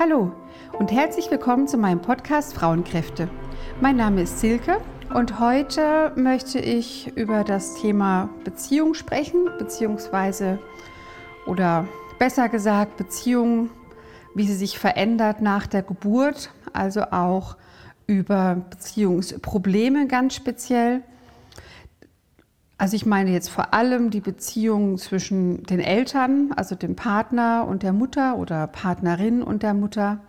Hallo und herzlich willkommen zu meinem Podcast Frauenkräfte. Mein Name ist Silke und heute möchte ich über das Thema Beziehung sprechen, beziehungsweise oder besser gesagt Beziehung, wie sie sich verändert nach der Geburt, also auch über Beziehungsprobleme ganz speziell. Also ich meine jetzt vor allem die Beziehung zwischen den Eltern, also dem Partner und der Mutter oder Partnerin und der Mutter.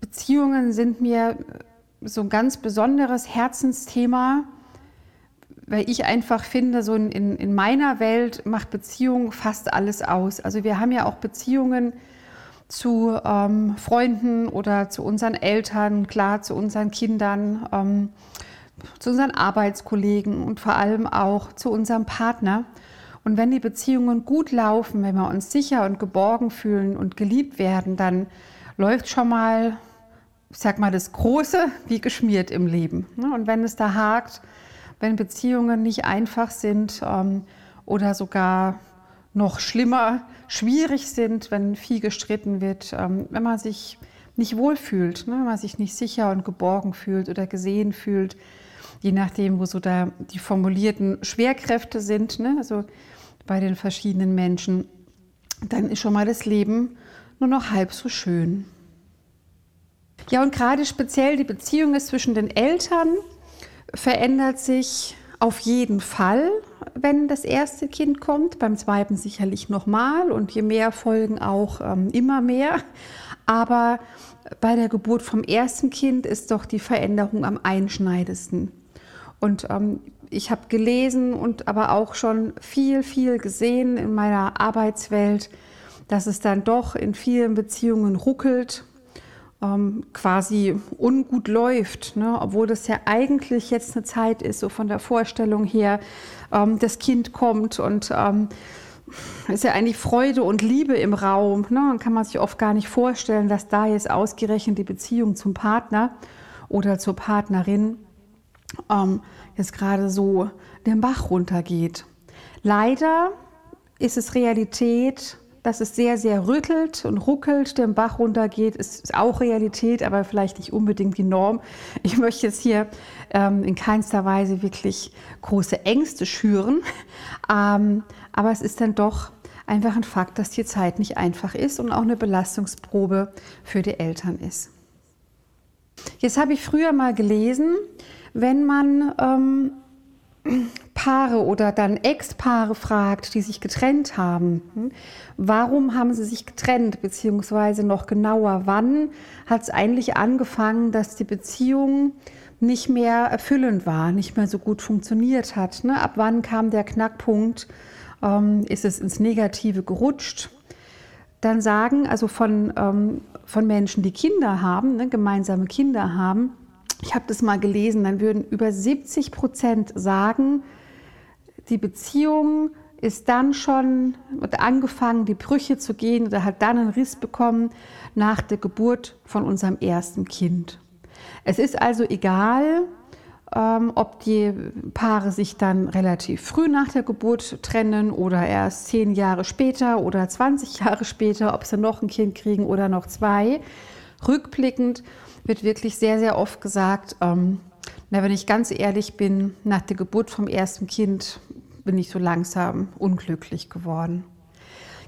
Beziehungen sind mir so ein ganz besonderes Herzensthema, weil ich einfach finde, so in, in meiner Welt macht Beziehung fast alles aus. Also wir haben ja auch Beziehungen zu ähm, Freunden oder zu unseren Eltern, klar, zu unseren Kindern. Ähm, zu unseren Arbeitskollegen und vor allem auch zu unserem Partner. Und wenn die Beziehungen gut laufen, wenn wir uns sicher und geborgen fühlen und geliebt werden, dann läuft schon mal, ich sag mal, das Große wie geschmiert im Leben. Ne? Und wenn es da hakt, wenn Beziehungen nicht einfach sind ähm, oder sogar noch schlimmer, schwierig sind, wenn viel gestritten wird, ähm, wenn man sich nicht wohlfühlt, ne? wenn man sich nicht sicher und geborgen fühlt oder gesehen fühlt, je nachdem, wo so da die formulierten Schwerkräfte sind, ne? also bei den verschiedenen Menschen, dann ist schon mal das Leben nur noch halb so schön. Ja, und gerade speziell die Beziehung zwischen den Eltern verändert sich auf jeden Fall, wenn das erste Kind kommt, beim zweiten sicherlich nochmal und je mehr folgen auch ähm, immer mehr. Aber bei der Geburt vom ersten Kind ist doch die Veränderung am einschneidendsten. Und ähm, ich habe gelesen und aber auch schon viel, viel gesehen in meiner Arbeitswelt, dass es dann doch in vielen Beziehungen ruckelt, ähm, quasi ungut läuft, ne? obwohl das ja eigentlich jetzt eine Zeit ist, so von der Vorstellung her, ähm, das Kind kommt und ähm, ist ja eigentlich Freude und Liebe im Raum. Ne? Dann kann man sich oft gar nicht vorstellen, dass da jetzt ausgerechnet die Beziehung zum Partner oder zur Partnerin ähm, jetzt gerade so den Bach runtergeht. Leider ist es Realität, dass es sehr, sehr rüttelt und ruckelt, den Bach runtergeht, ist auch Realität, aber vielleicht nicht unbedingt die Norm. Ich möchte jetzt hier ähm, in keinster Weise wirklich große Ängste schüren, ähm, aber es ist dann doch einfach ein Fakt, dass die Zeit nicht einfach ist und auch eine Belastungsprobe für die Eltern ist. Jetzt habe ich früher mal gelesen, wenn man ähm, Paare oder dann Ex-Paare fragt, die sich getrennt haben, hm, warum haben sie sich getrennt, beziehungsweise noch genauer, wann hat es eigentlich angefangen, dass die Beziehung nicht mehr erfüllend war, nicht mehr so gut funktioniert hat. Ne? Ab wann kam der Knackpunkt, ähm, ist es ins Negative gerutscht? Dann sagen, also von, ähm, von Menschen, die Kinder haben, ne, gemeinsame Kinder haben, ich habe das mal gelesen, dann würden über 70 Prozent sagen, die Beziehung ist dann schon angefangen, die Brüche zu gehen oder hat dann einen Riss bekommen nach der Geburt von unserem ersten Kind. Es ist also egal, ähm, ob die Paare sich dann relativ früh nach der Geburt trennen oder erst zehn Jahre später oder 20 Jahre später, ob sie noch ein Kind kriegen oder noch zwei. Rückblickend wird wirklich sehr, sehr oft gesagt, ähm, na, wenn ich ganz ehrlich bin, nach der Geburt vom ersten Kind bin ich so langsam unglücklich geworden.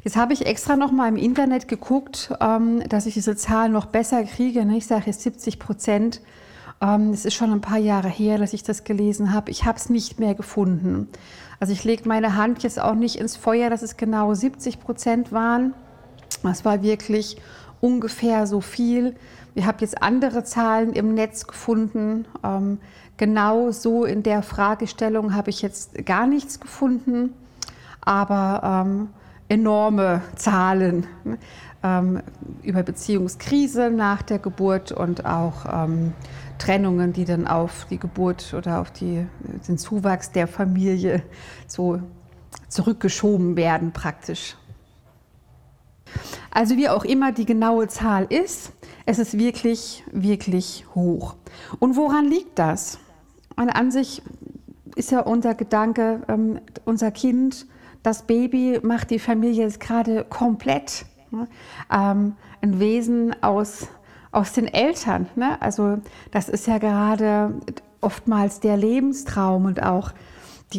Jetzt habe ich extra noch mal im Internet geguckt, ähm, dass ich diese Zahl noch besser kriege. Ne? Ich sage jetzt 70 Prozent. Ähm, es ist schon ein paar Jahre her, dass ich das gelesen habe. Ich habe es nicht mehr gefunden. Also ich lege meine Hand jetzt auch nicht ins Feuer, dass es genau 70 Prozent waren. Das war wirklich ungefähr so viel. Ich habe jetzt andere Zahlen im Netz gefunden. Ähm, genau so in der Fragestellung habe ich jetzt gar nichts gefunden, aber ähm, enorme Zahlen ähm, über Beziehungskrise nach der Geburt und auch ähm, Trennungen, die dann auf die Geburt oder auf die, den Zuwachs der Familie so zurückgeschoben werden praktisch. Also wie auch immer die genaue Zahl ist, es ist wirklich, wirklich hoch. Und woran liegt das? Und an sich ist ja unser Gedanke, ähm, unser Kind, das Baby macht die Familie jetzt gerade komplett. Ne? Ähm, ein Wesen aus, aus den Eltern. Ne? Also das ist ja gerade oftmals der Lebenstraum und auch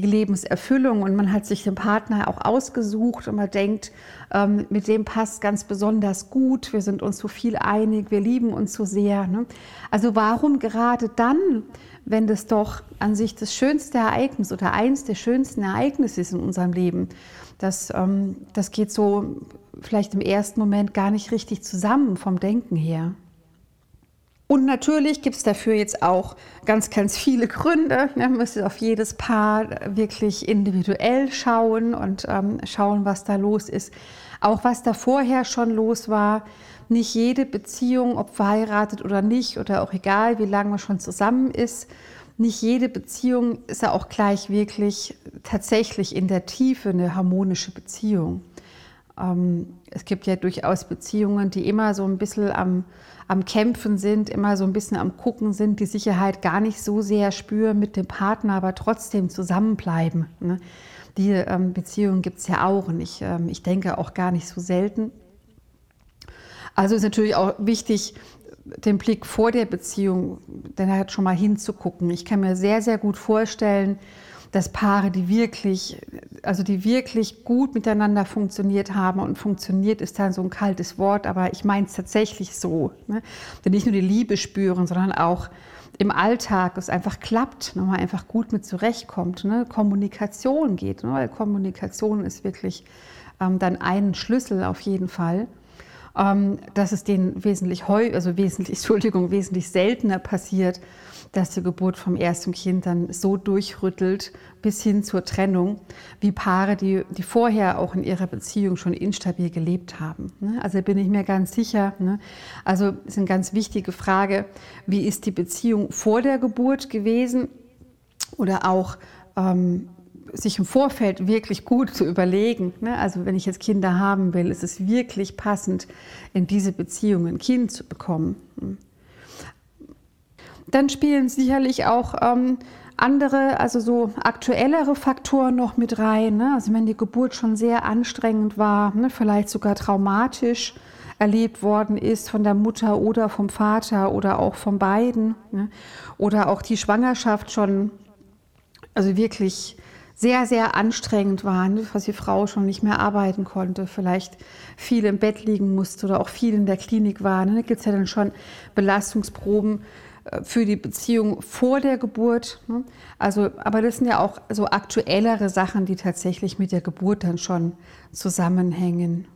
die Lebenserfüllung und man hat sich den Partner auch ausgesucht und man denkt, ähm, mit dem passt ganz besonders gut, wir sind uns so viel einig, wir lieben uns so sehr. Ne? Also warum gerade dann, wenn das doch an sich das schönste Ereignis oder eins der schönsten Ereignisse ist in unserem Leben, das, ähm, das geht so vielleicht im ersten Moment gar nicht richtig zusammen vom Denken her. Und natürlich gibt es dafür jetzt auch ganz, ganz viele Gründe. Man muss auf jedes Paar wirklich individuell schauen und ähm, schauen, was da los ist. Auch was da vorher schon los war. Nicht jede Beziehung, ob verheiratet oder nicht, oder auch egal, wie lange man schon zusammen ist, nicht jede Beziehung ist ja auch gleich wirklich tatsächlich in der Tiefe eine harmonische Beziehung. Ähm, es gibt ja durchaus Beziehungen, die immer so ein bisschen am am Kämpfen sind, immer so ein bisschen am Gucken sind, die Sicherheit gar nicht so sehr spüren mit dem Partner, aber trotzdem zusammenbleiben. Ne? Die ähm, Beziehungen gibt es ja auch und ich, ähm, ich denke auch gar nicht so selten. Also ist natürlich auch wichtig, den Blick vor der Beziehung, dann halt schon mal hinzugucken. Ich kann mir sehr, sehr gut vorstellen, dass Paare, die wirklich, also die wirklich gut miteinander funktioniert haben und funktioniert ist dann so ein kaltes Wort, aber ich meine es tatsächlich so, ne? die nicht nur die Liebe spüren, sondern auch im Alltag es einfach klappt, ne? man einfach gut mit zurechtkommt, ne? Kommunikation geht, ne? weil Kommunikation ist wirklich ähm, dann ein Schlüssel auf jeden Fall. Ähm, dass es denen wesentlich heu, also wesentlich, Entschuldigung, wesentlich seltener passiert, dass die Geburt vom ersten Kind dann so durchrüttelt bis hin zur Trennung, wie Paare, die, die vorher auch in ihrer Beziehung schon instabil gelebt haben. Ne? Also bin ich mir ganz sicher. Ne? Also ist eine ganz wichtige Frage, wie ist die Beziehung vor der Geburt gewesen oder auch ähm, sich im Vorfeld wirklich gut zu überlegen. Ne? Also wenn ich jetzt Kinder haben will, ist es wirklich passend, in diese Beziehung ein Kind zu bekommen. Dann spielen sicherlich auch ähm, andere, also so aktuellere Faktoren noch mit rein. Ne? Also wenn die Geburt schon sehr anstrengend war, ne? vielleicht sogar traumatisch erlebt worden ist von der Mutter oder vom Vater oder auch von beiden. Ne? Oder auch die Schwangerschaft schon, also wirklich sehr, sehr anstrengend war, ne? was die Frau schon nicht mehr arbeiten konnte, vielleicht viel im Bett liegen musste oder auch viel in der Klinik war. Ne? Da gibt es ja dann schon Belastungsproben für die Beziehung vor der Geburt. Ne? Also, aber das sind ja auch so aktuellere Sachen, die tatsächlich mit der Geburt dann schon zusammenhängen.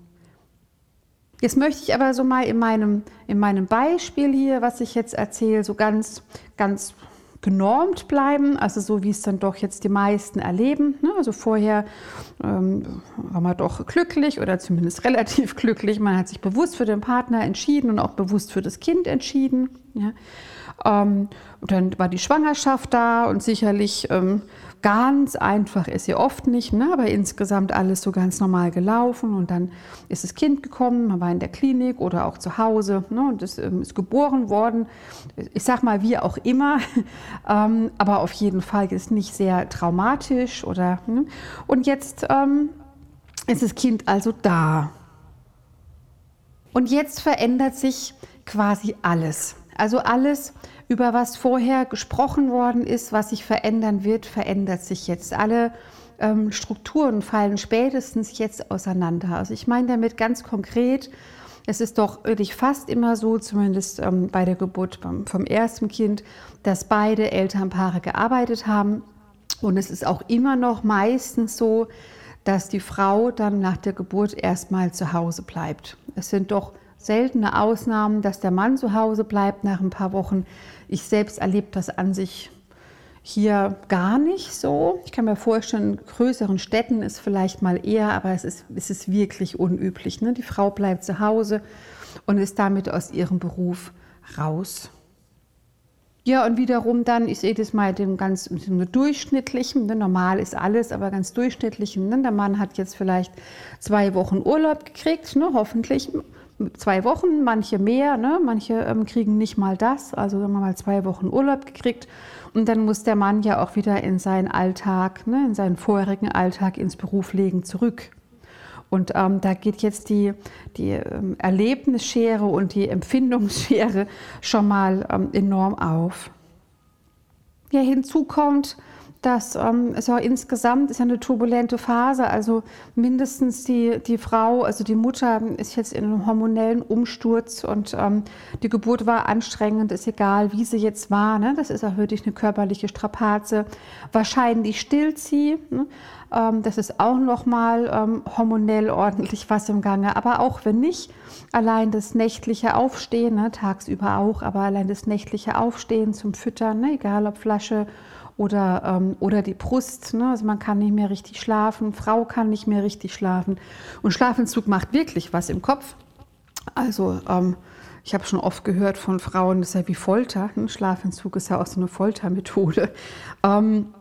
Jetzt möchte ich aber so mal in meinem, in meinem Beispiel hier, was ich jetzt erzähle, so ganz, ganz genormt bleiben, also so wie es dann doch jetzt die meisten erleben. Ne? Also vorher ähm, war man doch glücklich oder zumindest relativ glücklich. Man hat sich bewusst für den Partner entschieden und auch bewusst für das Kind entschieden. Ja? Ähm, dann war die Schwangerschaft da und sicherlich ähm, ganz einfach ist sie oft nicht, ne? aber insgesamt alles so ganz normal gelaufen. Und dann ist das Kind gekommen, man war in der Klinik oder auch zu Hause ne? und es ähm, ist geboren worden. Ich sag mal, wie auch immer, ähm, aber auf jeden Fall ist nicht sehr traumatisch. Oder, ne? Und jetzt ähm, ist das Kind also da. Und jetzt verändert sich quasi alles. Also alles, über was vorher gesprochen worden ist, was sich verändern wird, verändert sich jetzt. Alle ähm, Strukturen fallen spätestens jetzt auseinander. Also ich meine damit ganz konkret, es ist doch wirklich fast immer so, zumindest ähm, bei der Geburt vom, vom ersten Kind, dass beide Elternpaare gearbeitet haben. Und es ist auch immer noch meistens so, dass die Frau dann nach der Geburt erstmal zu Hause bleibt. Es sind doch seltene Ausnahmen, dass der Mann zu Hause bleibt nach ein paar Wochen. Ich selbst erlebe das an sich hier gar nicht so. Ich kann mir vorstellen, in größeren Städten ist vielleicht mal eher, aber es ist, es ist wirklich unüblich. Ne? Die Frau bleibt zu Hause und ist damit aus ihrem Beruf raus. Ja, und wiederum dann, ich sehe das mal dem ganz dem durchschnittlichen, ne, normal ist alles, aber ganz durchschnittlichen. Ne, der Mann hat jetzt vielleicht zwei Wochen Urlaub gekriegt, ne, hoffentlich zwei Wochen, manche mehr, ne? manche ähm, kriegen nicht mal das, also sagen wir mal zwei Wochen Urlaub gekriegt und dann muss der Mann ja auch wieder in seinen Alltag, ne? in seinen vorherigen Alltag ins Berufslegen zurück. Und ähm, da geht jetzt die, die ähm, Erlebnisschere und die Empfindungsschere schon mal ähm, enorm auf. Ja, hinzu kommt, dass ähm, es ja insgesamt ist ja eine turbulente Phase. Also mindestens die, die Frau, also die Mutter ist jetzt in einem hormonellen Umsturz und ähm, die Geburt war anstrengend, ist egal, wie sie jetzt war. Ne? Das ist auch wirklich eine körperliche Strapaze. Wahrscheinlich stillt sie. Ne? Ähm, das ist auch nochmal ähm, hormonell ordentlich was im Gange. Aber auch wenn nicht, allein das nächtliche Aufstehen, ne? tagsüber auch, aber allein das nächtliche Aufstehen zum Füttern, ne? egal ob Flasche oder, ähm, oder die Brust. Ne? Also man kann nicht mehr richtig schlafen, Frau kann nicht mehr richtig schlafen. Und Schlafentzug macht wirklich was im Kopf. Also ähm, ich habe schon oft gehört von Frauen, das ist ja wie Folter. Ne? Schlafentzug ist ja auch so eine Foltermethode. Ähm,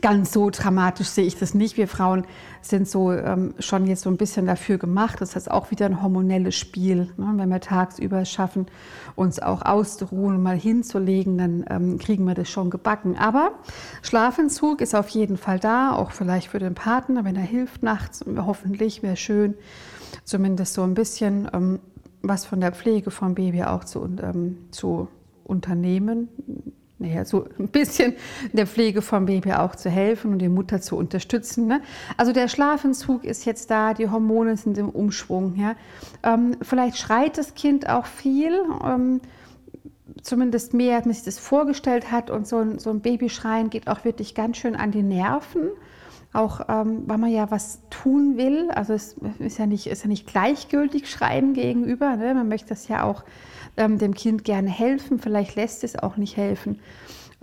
ganz so dramatisch sehe ich das nicht. Wir Frauen sind so ähm, schon jetzt so ein bisschen dafür gemacht. Das heißt auch wieder ein hormonelles Spiel. Ne? Wenn wir tagsüber schaffen, uns auch auszuruhen und mal hinzulegen, dann ähm, kriegen wir das schon gebacken. Aber Schlafentzug ist auf jeden Fall da, auch vielleicht für den Partner, wenn er hilft nachts. Hoffentlich wäre schön, zumindest so ein bisschen ähm, was von der Pflege vom Baby auch zu, ähm, zu unternehmen naja, so ein bisschen der Pflege vom Baby auch zu helfen und die Mutter zu unterstützen. Ne? Also der Schlafentzug ist jetzt da, die Hormone sind im Umschwung. Ja? Ähm, vielleicht schreit das Kind auch viel, ähm, zumindest mehr, als man sich das vorgestellt hat. Und so ein, so ein Babyschreien geht auch wirklich ganz schön an die Nerven. Auch ähm, weil man ja was tun will. Also es ist ja nicht, ist ja nicht gleichgültig Schreien gegenüber. Ne? Man möchte das ja auch ähm, dem Kind gerne helfen. Vielleicht lässt es auch nicht helfen.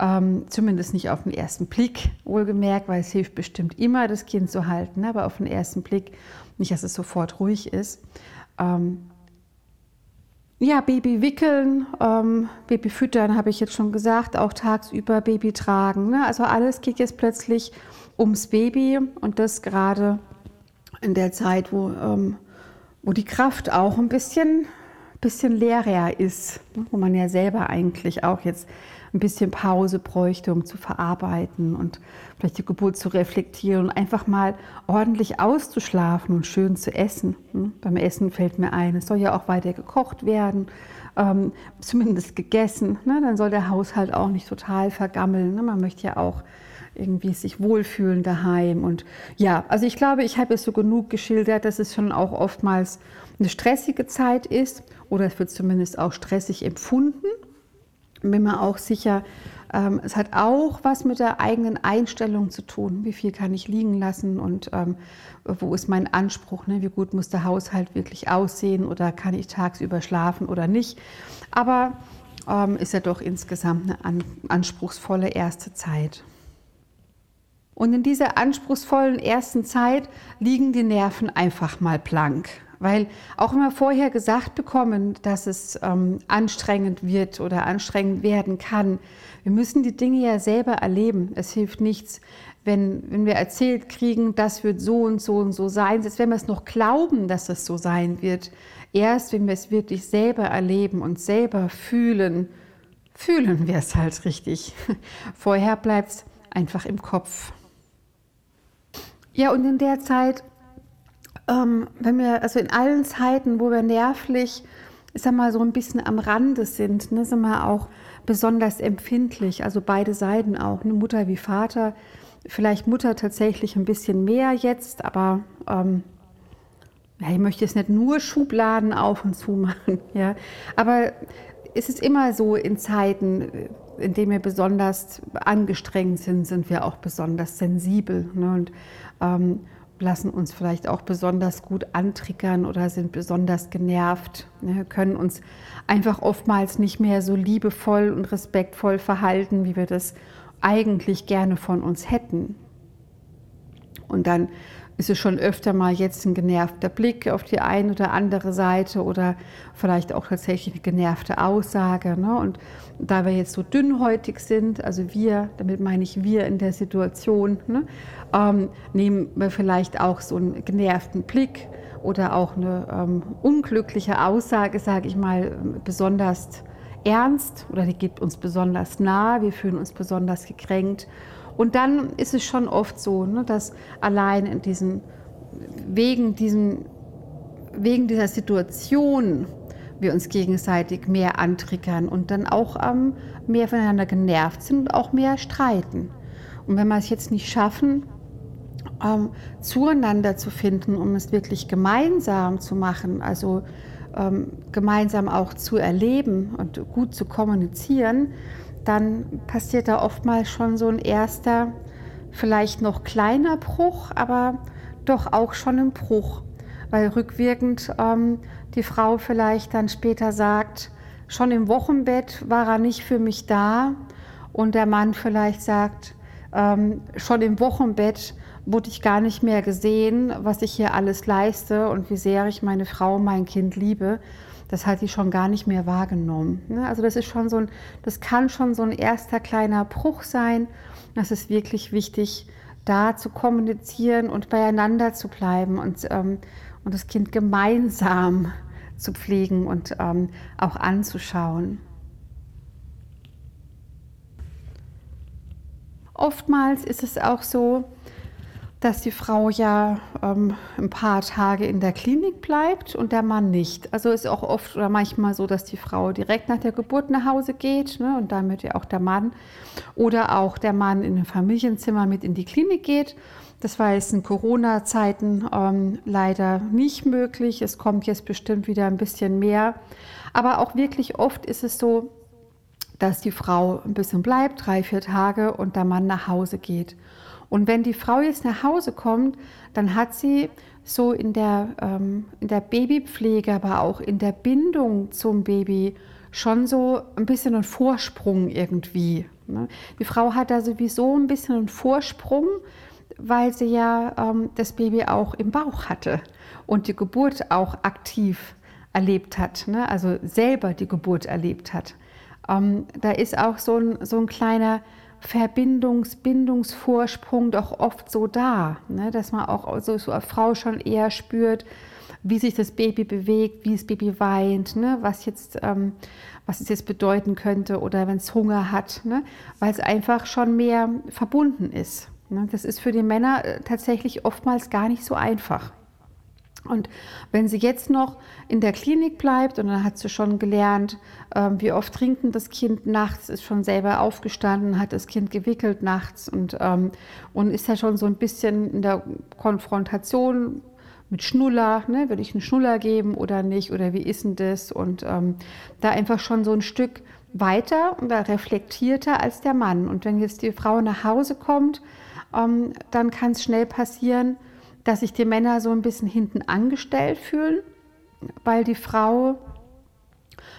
Ähm, zumindest nicht auf den ersten Blick, wohlgemerkt, weil es hilft bestimmt immer, das Kind zu halten, aber auf den ersten Blick nicht, dass es sofort ruhig ist. Ähm, ja, Baby wickeln, ähm, Baby füttern, habe ich jetzt schon gesagt, auch tagsüber Baby tragen. Ne? Also alles geht jetzt plötzlich ums Baby und das gerade in der Zeit, wo, ähm, wo die Kraft auch ein bisschen bisschen leerer ist, ne, wo man ja selber eigentlich auch jetzt ein bisschen Pause bräuchte, um zu verarbeiten und vielleicht die Geburt zu reflektieren und einfach mal ordentlich auszuschlafen und schön zu essen. Ne. Beim Essen fällt mir ein, es soll ja auch weiter gekocht werden, ähm, zumindest gegessen. Ne? Dann soll der Haushalt auch nicht total vergammeln. Man möchte ja auch irgendwie sich wohlfühlen daheim. Und ja, also ich glaube, ich habe es so genug geschildert, dass es schon auch oftmals eine stressige Zeit ist oder es wird zumindest auch stressig empfunden. Bin mir auch sicher, ähm, es hat auch was mit der eigenen Einstellung zu tun. Wie viel kann ich liegen lassen und ähm, wo ist mein Anspruch? Ne? Wie gut muss der Haushalt wirklich aussehen oder kann ich tagsüber schlafen oder nicht? Aber ähm, ist ja doch insgesamt eine an, anspruchsvolle erste Zeit. Und in dieser anspruchsvollen ersten Zeit liegen die Nerven einfach mal blank. Weil auch wir vorher gesagt bekommen, dass es ähm, anstrengend wird oder anstrengend werden kann, wir müssen die Dinge ja selber erleben. Es hilft nichts, wenn, wenn wir erzählt kriegen, das wird so und so und so sein, selbst wenn wir es noch glauben, dass es so sein wird. Erst wenn wir es wirklich selber erleben und selber fühlen, fühlen wir es halt richtig. Vorher bleibt es einfach im Kopf. Ja, und in der Zeit, ähm, wenn wir, also in allen Zeiten, wo wir nervlich, ich sag mal, so ein bisschen am Rande sind, ne, sind wir auch besonders empfindlich, also beide Seiten auch, ne, Mutter wie Vater. Vielleicht Mutter tatsächlich ein bisschen mehr jetzt, aber ähm, ja, ich möchte jetzt nicht nur Schubladen auf und zu machen, ja. Aber es ist immer so in Zeiten, in denen wir besonders angestrengt sind, sind wir auch besonders sensibel. Ne? Und ähm, lassen uns vielleicht auch besonders gut antriggern oder sind besonders genervt, ne, können uns einfach oftmals nicht mehr so liebevoll und respektvoll verhalten, wie wir das eigentlich gerne von uns hätten. Und dann ist es schon öfter mal jetzt ein genervter Blick auf die eine oder andere Seite oder vielleicht auch tatsächlich eine genervte Aussage. Ne? Und da wir jetzt so dünnhäutig sind, also wir, damit meine ich wir in der Situation, ne? ähm, nehmen wir vielleicht auch so einen genervten Blick oder auch eine ähm, unglückliche Aussage, sage ich mal, besonders ernst oder die geht uns besonders nah, wir fühlen uns besonders gekränkt und dann ist es schon oft so, ne, dass allein in diesem wegen, diesem, wegen dieser Situation wir uns gegenseitig mehr antriggern und dann auch ähm, mehr voneinander genervt sind und auch mehr streiten. Und wenn wir es jetzt nicht schaffen, ähm, zueinander zu finden, um es wirklich gemeinsam zu machen, also ähm, gemeinsam auch zu erleben und gut zu kommunizieren, dann passiert da oftmals schon so ein erster, vielleicht noch kleiner Bruch, aber doch auch schon ein Bruch, weil rückwirkend ähm, die Frau vielleicht dann später sagt, schon im Wochenbett war er nicht für mich da und der Mann vielleicht sagt, ähm, schon im Wochenbett wurde ich gar nicht mehr gesehen, was ich hier alles leiste und wie sehr ich meine Frau, mein Kind liebe. Das hat sie schon gar nicht mehr wahrgenommen. Ne? Also das ist schon so ein, das kann schon so ein erster kleiner Bruch sein. Das ist wirklich wichtig, da zu kommunizieren und beieinander zu bleiben und, ähm, und das Kind gemeinsam zu pflegen und ähm, auch anzuschauen. Oftmals ist es auch so, dass die Frau ja ähm, ein paar Tage in der Klinik bleibt und der Mann nicht. Also ist auch oft oder manchmal so, dass die Frau direkt nach der Geburt nach Hause geht ne, und damit ja auch der Mann oder auch der Mann in ein Familienzimmer mit in die Klinik geht. Das war jetzt in Corona-Zeiten ähm, leider nicht möglich. Es kommt jetzt bestimmt wieder ein bisschen mehr. Aber auch wirklich oft ist es so, dass die Frau ein bisschen bleibt, drei, vier Tage und der Mann nach Hause geht. Und wenn die Frau jetzt nach Hause kommt, dann hat sie so in der, ähm, in der Babypflege, aber auch in der Bindung zum Baby schon so ein bisschen einen Vorsprung irgendwie. Ne? Die Frau hat da sowieso ein bisschen einen Vorsprung, weil sie ja ähm, das Baby auch im Bauch hatte und die Geburt auch aktiv erlebt hat, ne? also selber die Geburt erlebt hat. Ähm, da ist auch so ein, so ein kleiner Verbindungs-, Bindungsvorsprung doch oft so da, ne? dass man auch so, so als Frau schon eher spürt, wie sich das Baby bewegt, wie das Baby weint, ne? was, jetzt, ähm, was es jetzt bedeuten könnte oder wenn es Hunger hat, ne? weil es einfach schon mehr verbunden ist. Ne? Das ist für die Männer äh, tatsächlich oftmals gar nicht so einfach. Und wenn sie jetzt noch in der Klinik bleibt und dann hat sie schon gelernt, ähm, wie oft trinkt das Kind nachts, ist schon selber aufgestanden, hat das Kind gewickelt nachts und, ähm, und ist ja schon so ein bisschen in der Konfrontation mit Schnuller, ne? will ich einen Schnuller geben oder nicht oder wie ist denn das? Und ähm, da einfach schon so ein Stück weiter oder reflektierter als der Mann. Und wenn jetzt die Frau nach Hause kommt, ähm, dann kann es schnell passieren, dass sich die Männer so ein bisschen hinten angestellt fühlen, weil die Frau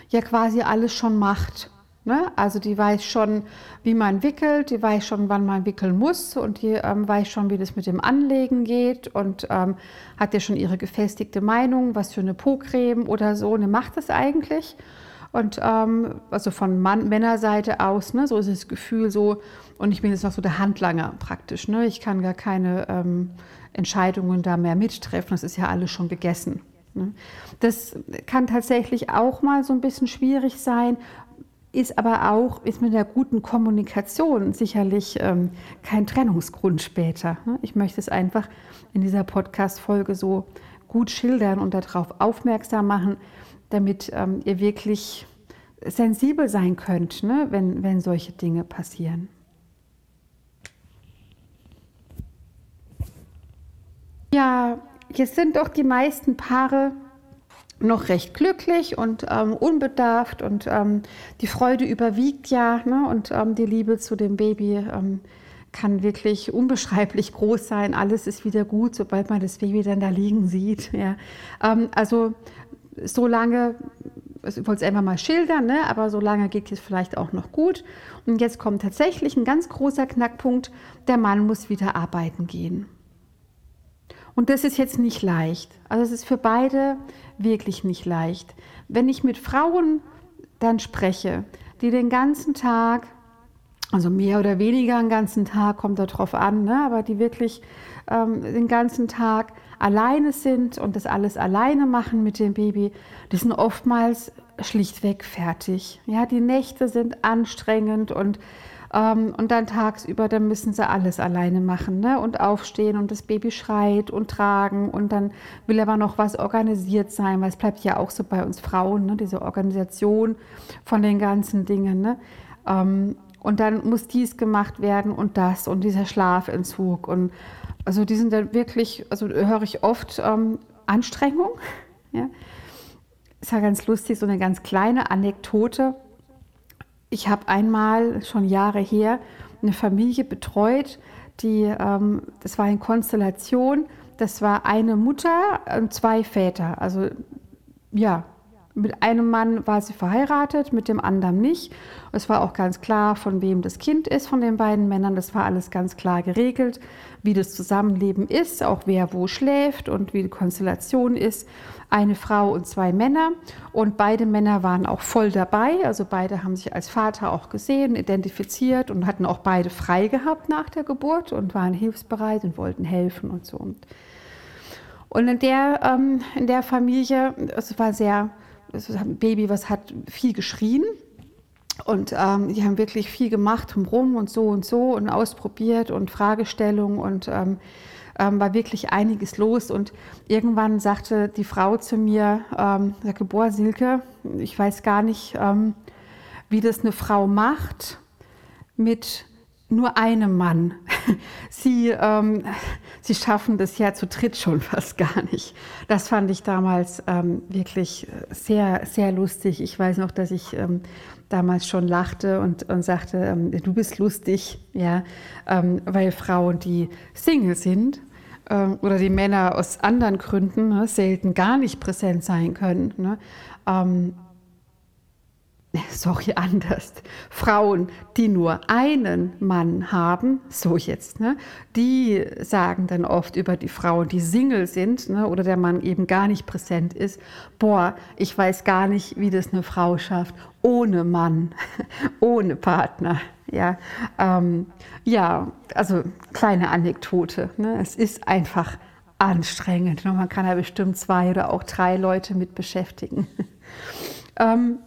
ja quasi alles schon macht. Ne? Also die weiß schon, wie man wickelt, die weiß schon, wann man wickeln muss und die ähm, weiß schon, wie das mit dem Anlegen geht und ähm, hat ja schon ihre gefestigte Meinung, was für eine Po-Creme oder so, ne, macht das eigentlich. Und ähm, also von Mann, Männerseite aus, ne, so ist das Gefühl so, und ich bin jetzt noch so der Handlanger praktisch. Ne? Ich kann gar keine ähm, Entscheidungen da mehr mittreffen. Das ist ja alles schon gegessen. Ne? Das kann tatsächlich auch mal so ein bisschen schwierig sein, ist aber auch ist mit der guten Kommunikation sicherlich ähm, kein Trennungsgrund später. Ne? Ich möchte es einfach in dieser Podcast-Folge so gut schildern und darauf aufmerksam machen, damit ähm, ihr wirklich sensibel sein könnt, ne? wenn, wenn solche Dinge passieren. Ja, jetzt sind doch die meisten Paare noch recht glücklich und ähm, unbedarft und ähm, die Freude überwiegt ja ne? und ähm, die Liebe zu dem Baby ähm, kann wirklich unbeschreiblich groß sein. Alles ist wieder gut, sobald man das Baby dann da liegen sieht. Ja. Ähm, also so lange, ich wollte es einfach mal schildern, ne? aber so lange geht es vielleicht auch noch gut. Und jetzt kommt tatsächlich ein ganz großer Knackpunkt, der Mann muss wieder arbeiten gehen. Und das ist jetzt nicht leicht. Also es ist für beide wirklich nicht leicht. Wenn ich mit Frauen dann spreche, die den ganzen Tag, also mehr oder weniger den ganzen Tag, kommt darauf an, ne, aber die wirklich ähm, den ganzen Tag alleine sind und das alles alleine machen mit dem Baby, die sind oftmals schlichtweg fertig. Ja, die Nächte sind anstrengend und und dann tagsüber, dann müssen sie alles alleine machen ne? und aufstehen und das Baby schreit und tragen und dann will aber noch was organisiert sein, weil es bleibt ja auch so bei uns Frauen, ne? diese Organisation von den ganzen Dingen. Ne? Ähm, und dann muss dies gemacht werden und das und dieser Schlafentzug und also die sind dann wirklich, also höre ich oft ähm, Anstrengung. Ja. Ist ja ganz lustig, so eine ganz kleine Anekdote. Ich habe einmal, schon Jahre her, eine Familie betreut, die, ähm, das war in Konstellation, das war eine Mutter und zwei Väter. Also ja, mit einem Mann war sie verheiratet, mit dem anderen nicht. Es war auch ganz klar, von wem das Kind ist, von den beiden Männern. Das war alles ganz klar geregelt, wie das Zusammenleben ist, auch wer wo schläft und wie die Konstellation ist. Eine Frau und zwei Männer. Und beide Männer waren auch voll dabei. Also beide haben sich als Vater auch gesehen, identifiziert und hatten auch beide frei gehabt nach der Geburt und waren hilfsbereit und wollten helfen und so. Und in der, ähm, in der Familie, es war sehr das Baby, was hat viel geschrien. Und ähm, die haben wirklich viel gemacht drumherum und so und so und ausprobiert und Fragestellungen und ähm, ähm, war wirklich einiges los. Und irgendwann sagte die Frau zu mir, ähm, sagte, boah, Silke, ich weiß gar nicht, ähm, wie das eine Frau macht mit nur einem Mann. Sie, ähm, sie schaffen das ja zu dritt schon fast gar nicht. Das fand ich damals ähm, wirklich sehr, sehr lustig. Ich weiß noch, dass ich ähm, damals schon lachte und, und sagte, ähm, du bist lustig, ja, ähm, weil Frauen, die Single sind, ähm, oder die Männer aus anderen Gründen ne, selten gar nicht präsent sein können. Ne? sorry, anders. Frauen, die nur einen Mann haben, so jetzt, ne, die sagen dann oft über die Frauen, die Single sind ne, oder der Mann eben gar nicht präsent ist, boah, ich weiß gar nicht, wie das eine Frau schafft, ohne Mann, ohne Partner. Ja, ähm, ja also kleine Anekdote. Ne, es ist einfach anstrengend. Ne, man kann ja bestimmt zwei oder auch drei Leute mit beschäftigen. ähm,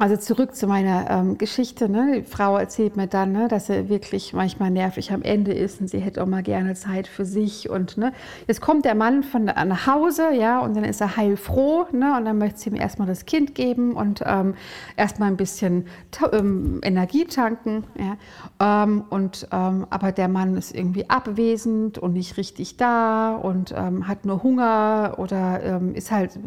also zurück zu meiner ähm, Geschichte. Ne? Die Frau erzählt mir dann, ne, dass sie wirklich manchmal nervig am Ende ist und sie hätte auch mal gerne Zeit für sich. Und ne, jetzt kommt der Mann von nach Hause, ja, und dann ist er heilfroh, ne, und dann möchte sie ihm erstmal das Kind geben und ähm, erstmal ein bisschen ähm, Energie tanken. Ja, ähm, und ähm, aber der Mann ist irgendwie abwesend und nicht richtig da und ähm, hat nur Hunger oder ähm, ist halt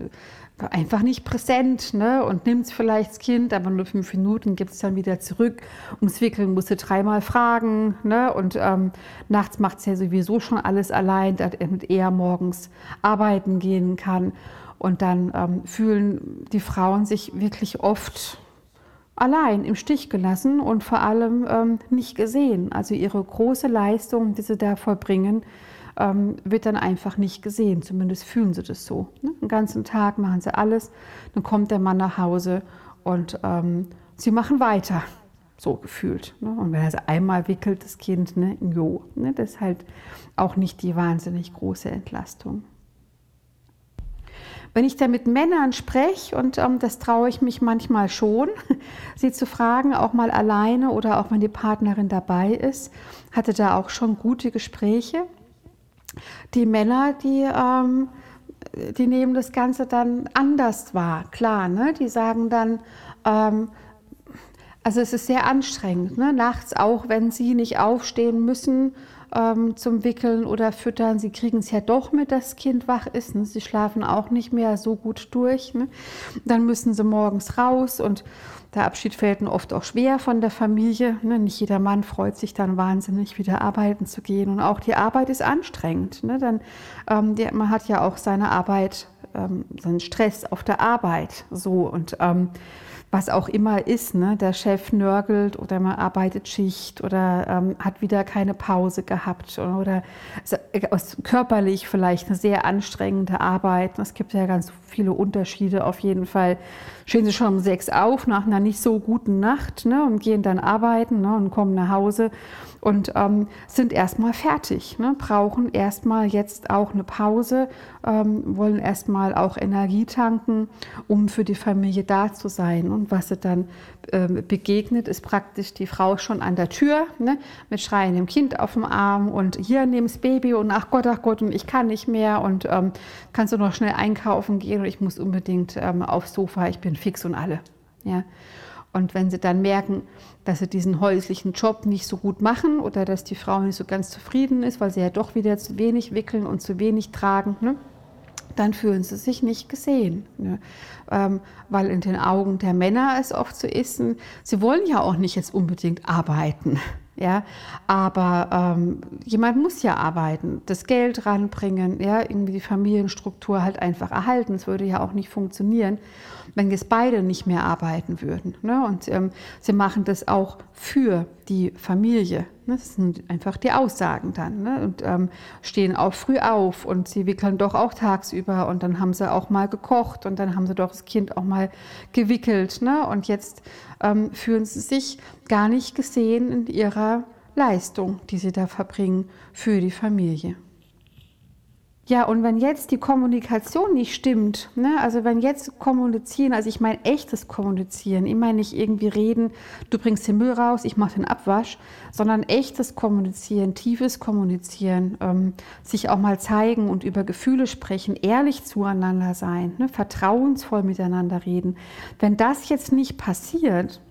einfach nicht präsent ne? und nimmt vielleicht das Kind, aber nur fünf Minuten gibt es dann wieder zurück. Ums Wickeln musste dreimal fragen ne? und ähm, nachts macht es ja sowieso schon alles allein, damit er morgens arbeiten gehen kann. Und dann ähm, fühlen die Frauen sich wirklich oft allein im Stich gelassen und vor allem ähm, nicht gesehen. Also ihre große Leistung, die sie da vollbringen, ähm, wird dann einfach nicht gesehen. Zumindest fühlen sie das so. Ne? Den ganzen Tag machen sie alles, dann kommt der Mann nach Hause und ähm, sie machen weiter. So gefühlt. Ne? Und wenn er also einmal wickelt, das Kind, ne, jo, ne? das ist halt auch nicht die wahnsinnig große Entlastung. Wenn ich da mit Männern spreche, und ähm, das traue ich mich manchmal schon, sie zu fragen, auch mal alleine oder auch wenn die Partnerin dabei ist, hatte da auch schon gute Gespräche. Die Männer, die, ähm, die nehmen das Ganze dann anders wahr, klar. Ne? Die sagen dann, ähm, also es ist sehr anstrengend, ne? nachts auch, wenn sie nicht aufstehen müssen ähm, zum Wickeln oder Füttern. Sie kriegen es ja doch mit, dass das Kind wach ist. Ne? Sie schlafen auch nicht mehr so gut durch. Ne? Dann müssen sie morgens raus und der Abschied fällt ihnen oft auch schwer von der Familie. Ne? Nicht jeder Mann freut sich dann wahnsinnig, wieder arbeiten zu gehen. Und auch die Arbeit ist anstrengend. Ne? Dann, ähm, man hat ja auch seine Arbeit, ähm, seinen Stress auf der Arbeit. So und ähm, was auch immer ist, ne? der Chef nörgelt oder man arbeitet Schicht oder ähm, hat wieder keine Pause gehabt oder also körperlich vielleicht eine sehr anstrengende Arbeit. Es gibt ja ganz viele Unterschiede auf jeden Fall. Stehen Sie schon um sechs auf nach einer nicht so guten Nacht ne, und gehen dann arbeiten ne, und kommen nach Hause und ähm, sind erstmal fertig, ne, brauchen erstmal jetzt auch eine Pause, ähm, wollen erstmal auch Energie tanken, um für die Familie da zu sein. Und was sie dann ähm, begegnet, ist praktisch die Frau schon an der Tür ne, mit schreiendem Kind auf dem Arm und hier das Baby und ach Gott, ach Gott und ich kann nicht mehr und ähm, kannst du noch schnell einkaufen gehen und ich muss unbedingt ähm, aufs Sofa, ich bin fix und alle. Ja. Und wenn sie dann merken, dass sie diesen häuslichen Job nicht so gut machen oder dass die Frau nicht so ganz zufrieden ist, weil sie ja doch wieder zu wenig wickeln und zu wenig tragen, ne, dann fühlen sie sich nicht gesehen. Ne? Ähm, weil in den Augen der Männer es oft so ist, sie wollen ja auch nicht jetzt unbedingt arbeiten. Ja, aber ähm, jemand muss ja arbeiten, das Geld ranbringen, ja, irgendwie die Familienstruktur halt einfach erhalten. Es würde ja auch nicht funktionieren, wenn jetzt beide nicht mehr arbeiten würden. Ne? Und ähm, sie machen das auch für die Familie. Ne? Das sind einfach die Aussagen dann. Ne? Und ähm, stehen auch früh auf und sie wickeln doch auch tagsüber und dann haben sie auch mal gekocht und dann haben sie doch das Kind auch mal gewickelt. Ne? Und jetzt ähm, fühlen sie sich gar nicht gesehen in ihrer Leistung, die sie da verbringen für die Familie. Ja, und wenn jetzt die Kommunikation nicht stimmt, ne, also wenn jetzt kommunizieren, also ich meine echtes Kommunizieren, ich meine nicht irgendwie reden, du bringst den Müll raus, ich mache den Abwasch, sondern echtes Kommunizieren, tiefes Kommunizieren, ähm, sich auch mal zeigen und über Gefühle sprechen, ehrlich zueinander sein, ne, vertrauensvoll miteinander reden. Wenn das jetzt nicht passiert,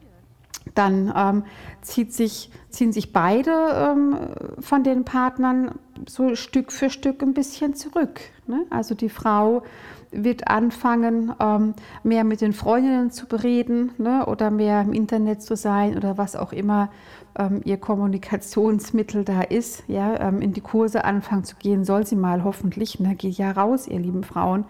dann ähm, sich, ziehen sich beide ähm, von den Partnern so Stück für Stück ein bisschen zurück. Ne? Also die Frau wird anfangen, ähm, mehr mit den Freundinnen zu bereden ne? oder mehr im Internet zu sein oder was auch immer ähm, ihr Kommunikationsmittel da ist. Ja? Ähm, in die Kurse anfangen zu gehen, soll sie mal hoffentlich. Ne? Geht ja raus, ihr lieben Frauen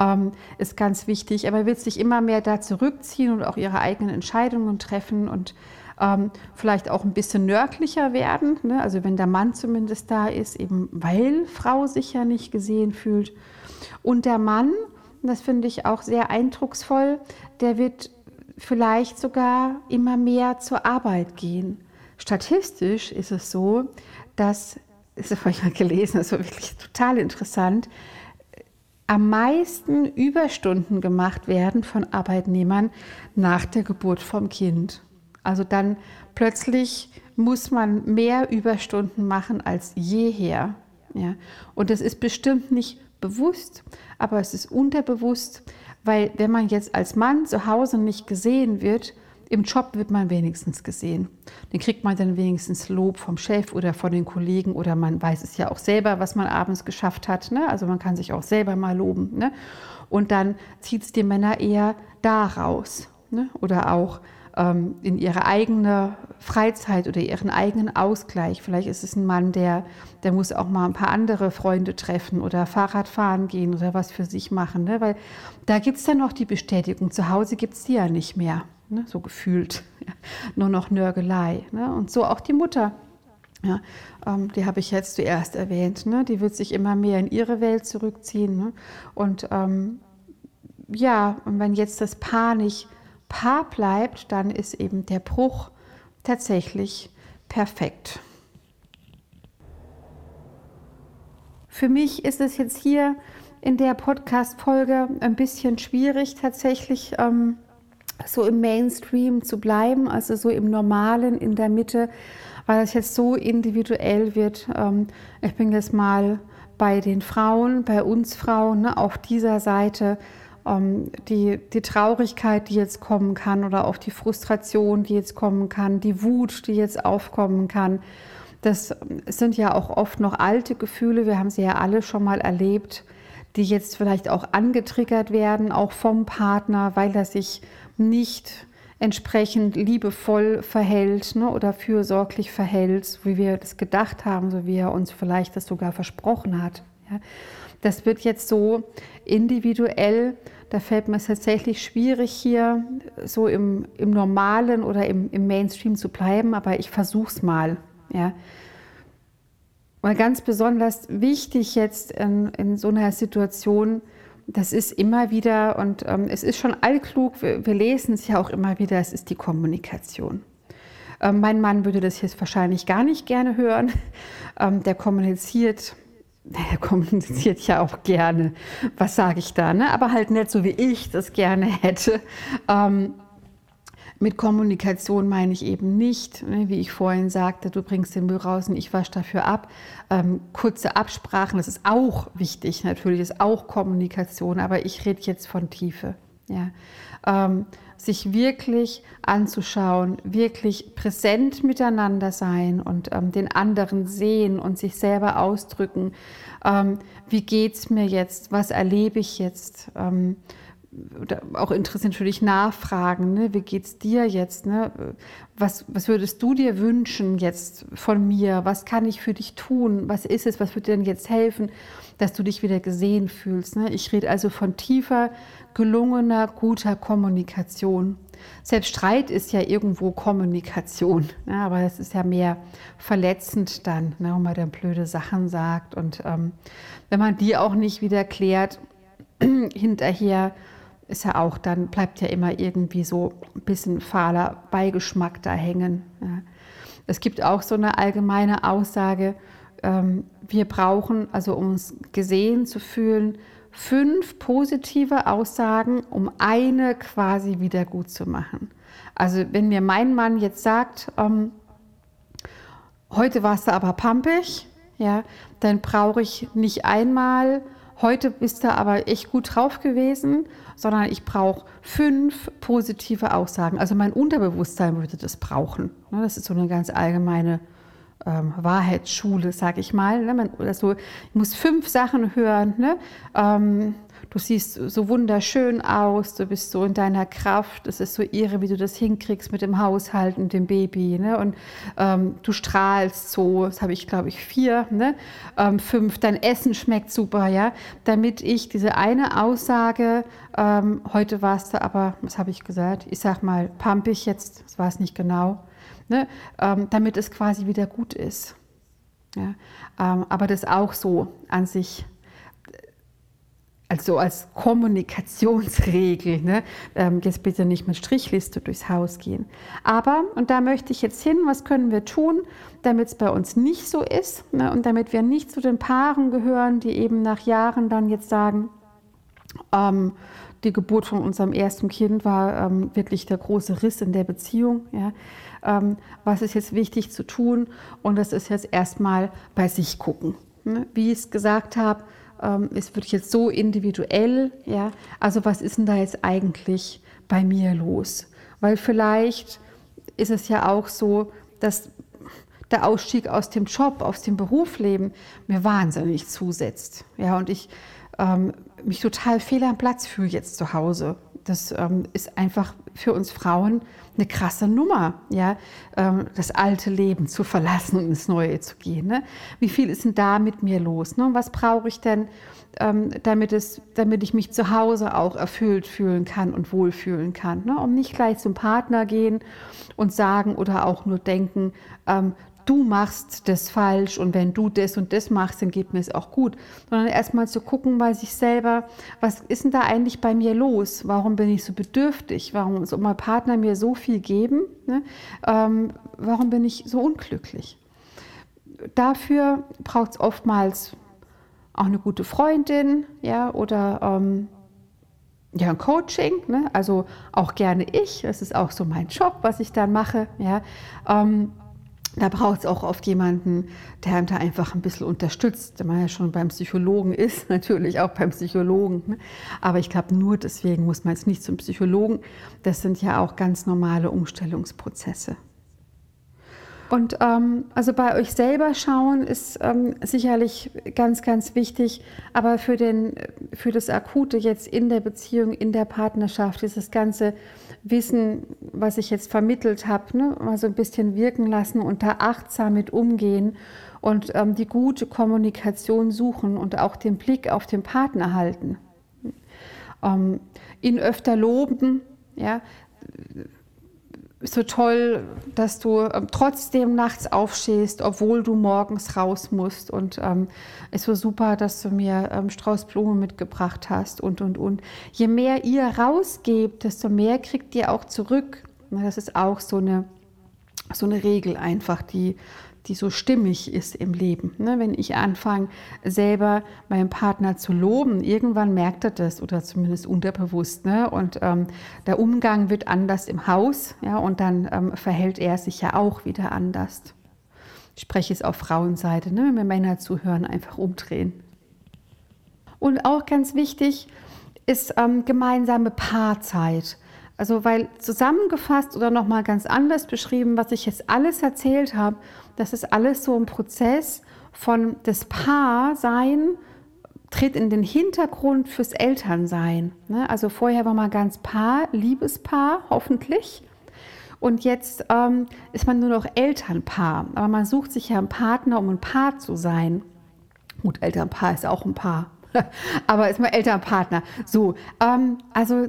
ähm, ist ganz wichtig. Aber wird sich immer mehr da zurückziehen und auch ihre eigenen Entscheidungen treffen und ähm, vielleicht auch ein bisschen nördlicher werden. Ne? Also wenn der Mann zumindest da ist, eben weil Frau sich ja nicht gesehen fühlt. Und der Mann, das finde ich auch sehr eindrucksvoll, der wird vielleicht sogar immer mehr zur Arbeit gehen. Statistisch ist es so, dass, das habe ich mal gelesen, das war wirklich total interessant, am meisten Überstunden gemacht werden von Arbeitnehmern nach der Geburt vom Kind. Also dann plötzlich muss man mehr Überstunden machen als jeher. Ja. Und das ist bestimmt nicht bewusst, aber es ist unterbewusst, weil wenn man jetzt als Mann zu Hause nicht gesehen wird, im Job wird man wenigstens gesehen. Dann kriegt man dann wenigstens Lob vom Chef oder von den Kollegen oder man weiß es ja auch selber, was man abends geschafft hat. Ne? Also man kann sich auch selber mal loben. Ne? Und dann zieht es die Männer eher da raus. Ne? Oder auch ähm, in ihre eigene Freizeit oder ihren eigenen Ausgleich. Vielleicht ist es ein Mann, der, der muss auch mal ein paar andere Freunde treffen oder Fahrrad fahren gehen oder was für sich machen. Ne? Weil da gibt es dann noch die Bestätigung. Zu Hause gibt es die ja nicht mehr ne, so gefühlt, ja, nur noch Nörgelei. Ne? Und so auch die Mutter. Ja, ähm, die habe ich jetzt zuerst erwähnt. Ne? Die wird sich immer mehr in ihre Welt zurückziehen. Ne? Und ähm, ja, und wenn jetzt das Paar nicht Paar bleibt, dann ist eben der Bruch tatsächlich perfekt. Für mich ist es jetzt hier in der Podcast-Folge ein bisschen schwierig, tatsächlich ähm, so im Mainstream zu bleiben, also so im Normalen, in der Mitte, weil es jetzt so individuell wird. Ähm, ich bin jetzt mal bei den Frauen, bei uns Frauen, ne, auf dieser Seite, ähm, die, die Traurigkeit, die jetzt kommen kann oder auch die Frustration, die jetzt kommen kann, die Wut, die jetzt aufkommen kann. Das sind ja auch oft noch alte Gefühle, wir haben sie ja alle schon mal erlebt, die jetzt vielleicht auch angetriggert werden, auch vom Partner, weil er sich nicht entsprechend liebevoll verhält ne, oder fürsorglich verhält, wie wir das gedacht haben, so wie er uns vielleicht das sogar versprochen hat. Ja. Das wird jetzt so individuell, da fällt mir es tatsächlich schwierig, hier so im, im Normalen oder im, im Mainstream zu bleiben, aber ich versuche es mal. Ja. Und ganz besonders wichtig jetzt in, in so einer Situation, das ist immer wieder, und ähm, es ist schon allklug, wir, wir lesen es ja auch immer wieder, es ist die Kommunikation. Ähm, mein Mann würde das jetzt wahrscheinlich gar nicht gerne hören. Ähm, der kommuniziert, der kommuniziert ja auch gerne, was sage ich da, ne? aber halt nicht so, wie ich das gerne hätte. Mit Kommunikation meine ich eben nicht, ne, wie ich vorhin sagte, du bringst den Müll raus und ich wasche dafür ab. Ähm, kurze Absprachen, das ist auch wichtig, natürlich ist auch Kommunikation, aber ich rede jetzt von Tiefe. Ja. Ähm, sich wirklich anzuschauen, wirklich präsent miteinander sein und ähm, den anderen sehen und sich selber ausdrücken. Ähm, wie es mir jetzt? Was erlebe ich jetzt? Ähm, auch interessiert natürlich nachfragen, ne? wie geht es dir jetzt? Ne? Was, was würdest du dir wünschen jetzt von mir? Was kann ich für dich tun? Was ist es? Was würde dir denn jetzt helfen, dass du dich wieder gesehen fühlst? Ne? Ich rede also von tiefer, gelungener, guter Kommunikation. Selbst Streit ist ja irgendwo Kommunikation, ne? aber das ist ja mehr verletzend dann, ne? wenn man dann blöde Sachen sagt. Und ähm, wenn man die auch nicht wieder klärt, hinterher ist ja auch, dann bleibt ja immer irgendwie so ein bisschen fahler Beigeschmack da hängen. Ja. Es gibt auch so eine allgemeine Aussage, ähm, wir brauchen, also um uns gesehen zu fühlen, fünf positive Aussagen, um eine quasi wieder gut zu machen. Also wenn mir mein Mann jetzt sagt, ähm, heute warst du aber pampig, ja, dann brauche ich nicht einmal heute bist du aber echt gut drauf gewesen, sondern ich brauche fünf positive Aussagen. Also mein Unterbewusstsein würde das brauchen. Ne, das ist so eine ganz allgemeine ähm, Wahrheitsschule, sag ich mal. Ne? Also, ich muss fünf Sachen hören. Ne? Ähm, du siehst so wunderschön aus, du bist so in deiner Kraft, es ist so irre, wie du das hinkriegst mit dem Haushalt und dem Baby. Ne? Und ähm, du strahlst so, das habe ich glaube ich vier, ne? ähm, fünf, dein Essen schmeckt super, ja, damit ich diese eine Aussage, ähm, heute warst du aber, was habe ich gesagt, ich sag mal, pampig jetzt, das war es nicht genau, ne? Ähm, damit es quasi wieder gut ist. Ja? Ähm, aber das auch so an sich also als Kommunikationsregel. Ne? Ähm, jetzt bitte nicht mit Strichliste durchs Haus gehen. Aber, und da möchte ich jetzt hin, was können wir tun, damit es bei uns nicht so ist ne? und damit wir nicht zu den Paaren gehören, die eben nach Jahren dann jetzt sagen, ähm, die Geburt von unserem ersten Kind war ähm, wirklich der große Riss in der Beziehung. Ja? Ähm, was ist jetzt wichtig zu tun? Und das ist jetzt erstmal bei sich gucken. Ne? Wie ich es gesagt habe, ähm, es wird jetzt so individuell, ja, also was ist denn da jetzt eigentlich bei mir los? Weil vielleicht ist es ja auch so, dass der Ausstieg aus dem Job, aus dem Berufsleben mir wahnsinnig zusetzt. Ja, und ich ähm, mich total fehl am Platz fühle jetzt zu Hause. Das ähm, ist einfach für uns Frauen eine krasse Nummer, ja, ähm, das alte Leben zu verlassen und ins Neue zu gehen. Ne? Wie viel ist denn da mit mir los? Ne? Was brauche ich denn, ähm, damit, es, damit ich mich zu Hause auch erfüllt fühlen kann und wohlfühlen kann? Ne? Um nicht gleich zum Partner gehen und sagen oder auch nur denken, ähm, du machst das falsch und wenn du das und das machst, dann geht mir es auch gut. Sondern erstmal zu gucken bei sich selber, was ist denn da eigentlich bei mir los? Warum bin ich so bedürftig? Warum soll mein Partner mir so viel geben? Ne? Ähm, warum bin ich so unglücklich? Dafür braucht es oftmals auch eine gute Freundin, ja, oder ähm, ja, ein Coaching, ne? also auch gerne ich, das ist auch so mein Job, was ich dann mache, ja. Ähm, da braucht es auch oft jemanden, der einem da einfach ein bisschen unterstützt, der man ja schon beim Psychologen ist, natürlich auch beim Psychologen. Ne? Aber ich glaube, nur deswegen muss man jetzt nicht zum Psychologen. Das sind ja auch ganz normale Umstellungsprozesse. Und ähm, also bei euch selber schauen ist ähm, sicherlich ganz, ganz wichtig, aber für, den, für das Akute jetzt in der Beziehung, in der Partnerschaft, dieses ganze Wissen, was ich jetzt vermittelt habe, ne, mal so ein bisschen wirken lassen und da achtsam mit umgehen und ähm, die gute Kommunikation suchen und auch den Blick auf den Partner halten. Ähm, ihn öfter loben, ja, so toll, dass du ähm, trotzdem nachts aufstehst, obwohl du morgens raus musst. Und ähm, es so super, dass du mir ähm, Straußblumen mitgebracht hast und, und, und. Je mehr ihr rausgebt, desto mehr kriegt ihr auch zurück. Das ist auch so eine, so eine Regel einfach, die, die so stimmig ist im Leben. Ne? Wenn ich anfange, selber meinen Partner zu loben, irgendwann merkt er das oder zumindest unterbewusst. Ne? Und ähm, der Umgang wird anders im Haus ja? und dann ähm, verhält er sich ja auch wieder anders. Ich spreche es auf Frauenseite, ne? wenn mir Männer zuhören, einfach umdrehen. Und auch ganz wichtig ist ähm, gemeinsame Paarzeit. Also weil zusammengefasst oder nochmal ganz anders beschrieben, was ich jetzt alles erzählt habe, das ist alles so ein Prozess von das Paarsein tritt in den Hintergrund fürs Elternsein. Ne? Also vorher war man ganz Paar, Liebespaar, hoffentlich. Und jetzt ähm, ist man nur noch Elternpaar. Aber man sucht sich ja einen Partner, um ein Paar zu sein. Gut, Elternpaar ist auch ein Paar. Aber ist mal Elternpartner. So, ähm, also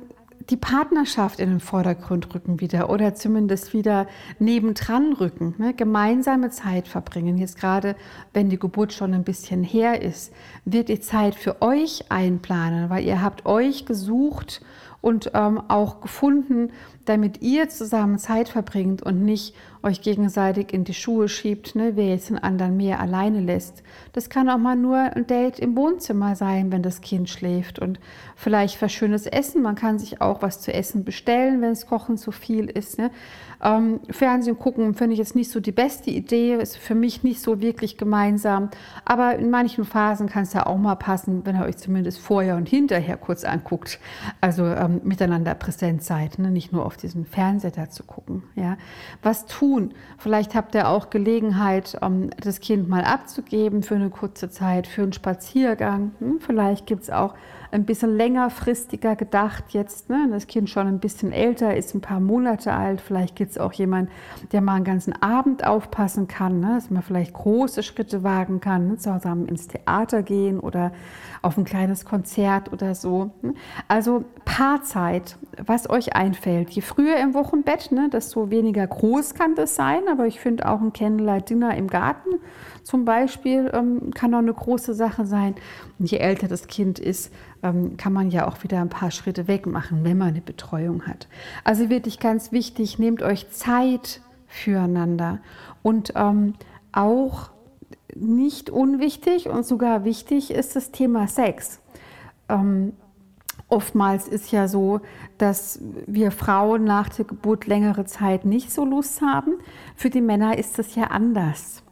die Partnerschaft in den Vordergrund rücken wieder oder zumindest wieder nebendran rücken, ne? gemeinsame Zeit verbringen. Jetzt gerade, wenn die Geburt schon ein bisschen her ist, wird die Zeit für euch einplanen, weil ihr habt euch gesucht und ähm, auch gefunden, damit ihr zusammen Zeit verbringt und nicht euch gegenseitig in die Schuhe schiebt, ne, wer jetzt den anderen mehr alleine lässt. Das kann auch mal nur ein Date im Wohnzimmer sein, wenn das Kind schläft und vielleicht für schönes Essen. Man kann sich auch was zu essen bestellen, wenn es Kochen zu viel ist. Ne. Ähm, Fernsehen gucken finde ich jetzt nicht so die beste Idee, ist für mich nicht so wirklich gemeinsam. Aber in manchen Phasen kann es ja auch mal passen, wenn ihr euch zumindest vorher und hinterher kurz anguckt. Also ähm, miteinander präsent seid, ne? nicht nur auf diesen Fernseher da zu gucken. Ja? Was tun? Vielleicht habt ihr auch Gelegenheit, um das Kind mal abzugeben für eine kurze Zeit, für einen Spaziergang. Hm? Vielleicht gibt es auch ein bisschen längerfristiger gedacht jetzt, ne? das Kind schon ein bisschen älter ist, ein paar Monate alt. Vielleicht gibt es auch jemanden, der mal einen ganzen Abend aufpassen kann, ne? dass man vielleicht große Schritte wagen kann, ne? zusammen ins Theater gehen oder auf ein kleines Konzert oder so. Ne? Also Paarzeit, was euch einfällt. Je früher im Wochenbett, ne, desto weniger groß kann das sein, aber ich finde auch ein Candlelight-Dinner im Garten zum Beispiel ähm, kann auch eine große Sache sein. Und je älter das Kind ist, ähm, kann man ja auch wieder ein paar Schritte weg machen, wenn man eine Betreuung hat. Also wirklich ganz wichtig, nehmt euch Zeit füreinander und ähm, auch nicht unwichtig und sogar wichtig ist das Thema Sex. Ähm, oftmals ist ja so, dass wir Frauen nach der Geburt längere Zeit nicht so Lust haben. Für die Männer ist das ja anders.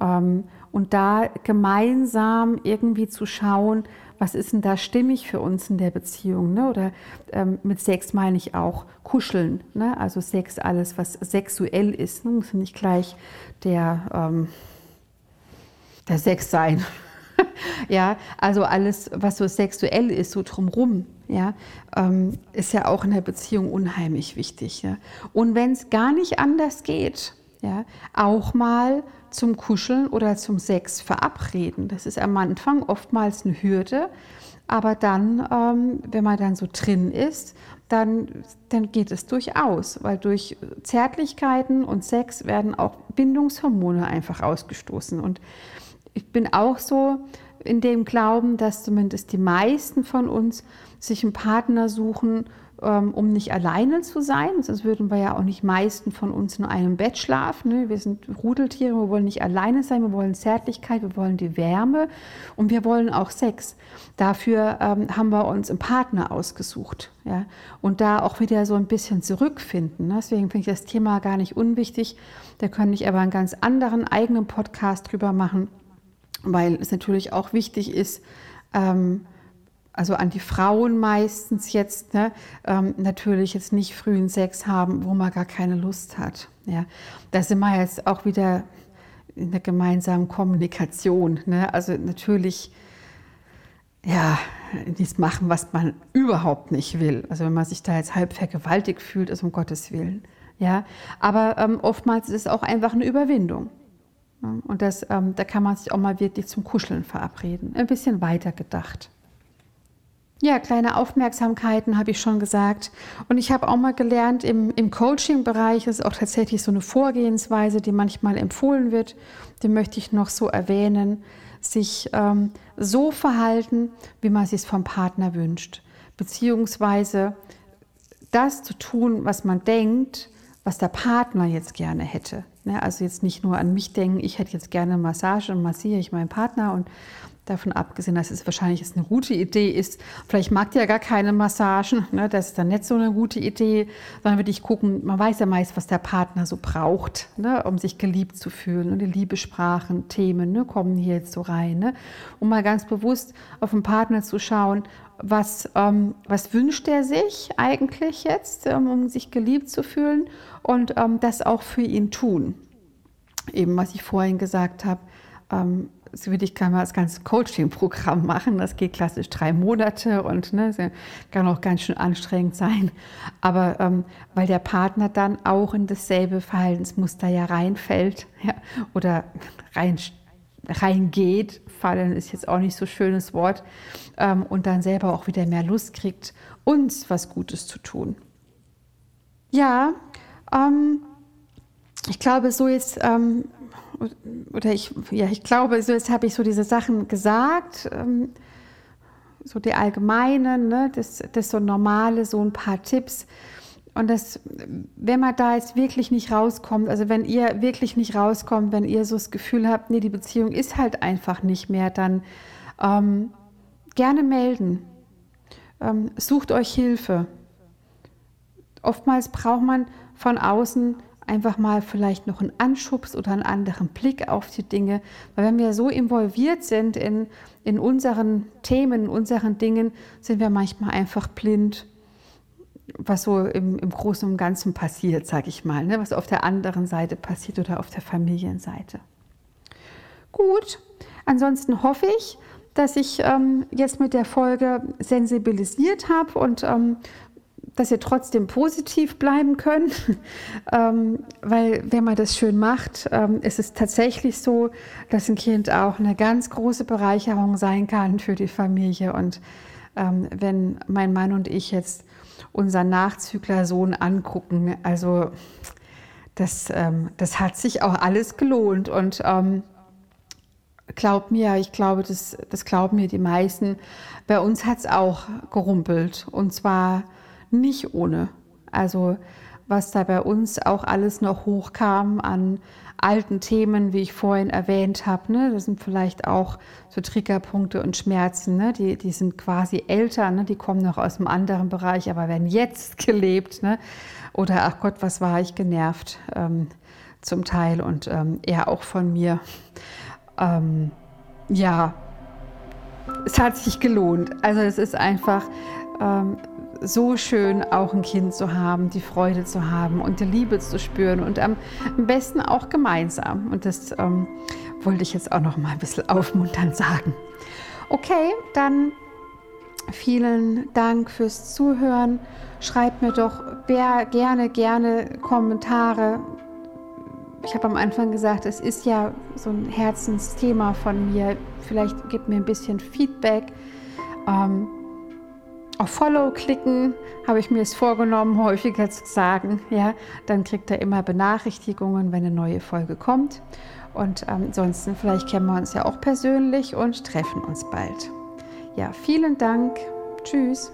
Ähm, und da gemeinsam irgendwie zu schauen, was ist denn da stimmig für uns in der Beziehung? Ne? Oder ähm, mit Sex meine ich auch kuscheln. Ne? Also Sex, alles, was sexuell ist, ne? muss nicht gleich der, ähm, der Sex sein. ja, also alles, was so sexuell ist, so drumrum, ja, ähm, ist ja auch in der Beziehung unheimlich wichtig. Ja? Und wenn es gar nicht anders geht, ja, auch mal zum Kuscheln oder zum Sex verabreden. Das ist am Anfang oftmals eine Hürde, aber dann, ähm, wenn man dann so drin ist, dann, dann geht es durchaus, weil durch Zärtlichkeiten und Sex werden auch Bindungshormone einfach ausgestoßen. Und ich bin auch so in dem Glauben, dass zumindest die meisten von uns sich einen Partner suchen, ähm, um nicht alleine zu sein. Sonst würden wir ja auch nicht meisten von uns in einem Bett schlafen. Ne? Wir sind Rudeltiere, wir wollen nicht alleine sein, wir wollen Zärtlichkeit, wir wollen die Wärme und wir wollen auch Sex. Dafür ähm, haben wir uns einen Partner ausgesucht. Und da auch wieder so ein bisschen zurückfinden. Ne? Deswegen finde ich das Thema gar nicht unwichtig. Da könnte ich aber einen ganz anderen eigenen Podcast drüber machen, weil es natürlich auch wichtig ist, ähm, also an die Frauen meistens jetzt, ne, ähm, natürlich jetzt nicht frühen Sex haben, wo man gar keine Lust hat. Ja. Da sind wir jetzt auch wieder in der gemeinsamen Kommunikation. Ne? Also natürlich, ja, nichts machen, was man überhaupt nicht will. Also wenn man sich da jetzt halb vergewaltigt fühlt, ist um Gottes Willen. Ja, aber ähm, oftmals ist es auch einfach eine Überwindung. Und das, ähm, da kann man sich auch mal wirklich zum Kuscheln verabreden. Ein bisschen weiter gedacht. Ja, kleine Aufmerksamkeiten habe ich schon gesagt. Und ich habe auch mal gelernt, im, im Coaching-Bereich ist auch tatsächlich so eine Vorgehensweise, die manchmal empfohlen wird. Die möchte ich noch so erwähnen. Sich ähm, so verhalten, wie man es sich vom Partner wünscht. Beziehungsweise das zu tun, was man denkt, was der Partner jetzt gerne hätte. Ne? Also jetzt nicht nur an mich denken, ich hätte jetzt gerne Massage und massiere ich meinen Partner und Davon abgesehen, dass es wahrscheinlich eine gute Idee ist. Vielleicht mag ihr ja gar keine Massagen. Ne? Das ist dann nicht so eine gute Idee. Sondern würde ich gucken, man weiß ja meist, was der Partner so braucht, ne? um sich geliebt zu fühlen. Und die Liebesprachen, Themen ne? kommen hier jetzt so rein. Ne? Um mal ganz bewusst auf den Partner zu schauen, was, ähm, was wünscht er sich eigentlich jetzt, ähm, um sich geliebt zu fühlen und ähm, das auch für ihn tun. Eben, was ich vorhin gesagt habe, ähm, so würde ich kann mal das ganze Coaching-Programm machen. Das geht klassisch drei Monate und ne, kann auch ganz schön anstrengend sein. Aber ähm, weil der Partner dann auch in dasselbe Verhaltensmuster ja reinfällt ja, oder rein, reingeht, fallen ist jetzt auch nicht so schönes Wort, ähm, und dann selber auch wieder mehr Lust kriegt, uns was Gutes zu tun. Ja, ähm, ich glaube, so ist ähm, oder ich, ja, ich glaube, so jetzt habe ich so diese Sachen gesagt, ähm, so die allgemeinen, ne, das, das so normale, so ein paar Tipps. Und das, wenn man da jetzt wirklich nicht rauskommt, also wenn ihr wirklich nicht rauskommt, wenn ihr so das Gefühl habt, nee, die Beziehung ist halt einfach nicht mehr, dann ähm, gerne melden. Ähm, sucht euch Hilfe. Oftmals braucht man von außen einfach mal vielleicht noch einen Anschubs oder einen anderen Blick auf die Dinge. Weil wenn wir so involviert sind in, in unseren Themen, in unseren Dingen, sind wir manchmal einfach blind, was so im, im Großen und Ganzen passiert, sage ich mal, ne? was auf der anderen Seite passiert oder auf der Familienseite. Gut, ansonsten hoffe ich, dass ich ähm, jetzt mit der Folge sensibilisiert habe und ähm, dass ihr trotzdem positiv bleiben könnt, ähm, weil wenn man das schön macht, ähm, ist es tatsächlich so, dass ein Kind auch eine ganz große Bereicherung sein kann für die Familie. Und ähm, wenn mein Mann und ich jetzt unseren Nachzüglersohn angucken, also das, ähm, das hat sich auch alles gelohnt und ähm, Glaubt mir, ich glaube, das, das glauben mir die meisten. Bei uns hat es auch gerumpelt. Und zwar nicht ohne. Also was da bei uns auch alles noch hochkam an alten Themen, wie ich vorhin erwähnt habe, ne, das sind vielleicht auch so Triggerpunkte und Schmerzen, ne, die, die sind quasi älter, ne, die kommen noch aus einem anderen Bereich, aber werden jetzt gelebt. Ne, oder ach Gott, was war ich genervt ähm, zum Teil und ähm, er auch von mir. Ähm, ja, es hat sich gelohnt. Also es ist einfach ähm, so schön, auch ein Kind zu haben, die Freude zu haben und die Liebe zu spüren und am, besten auch gemeinsam. Und das ähm, wollte ich jetzt auch noch mal ein bisschen aufmunternd sagen. Okay, dann vielen Dank fürs Zuhören. Schreibt mir doch gerne, gerne Kommentare. Ich habe am Anfang gesagt, es ist ja so ein Herzensthema von mir. Vielleicht gebt mir ein bisschen Feedback. Ähm, auf Follow klicken, habe ich mir es vorgenommen, häufiger zu sagen. Ja, dann kriegt er immer Benachrichtigungen, wenn eine neue Folge kommt. Und ähm, ansonsten, vielleicht kennen wir uns ja auch persönlich und treffen uns bald. Ja, vielen Dank. Tschüss.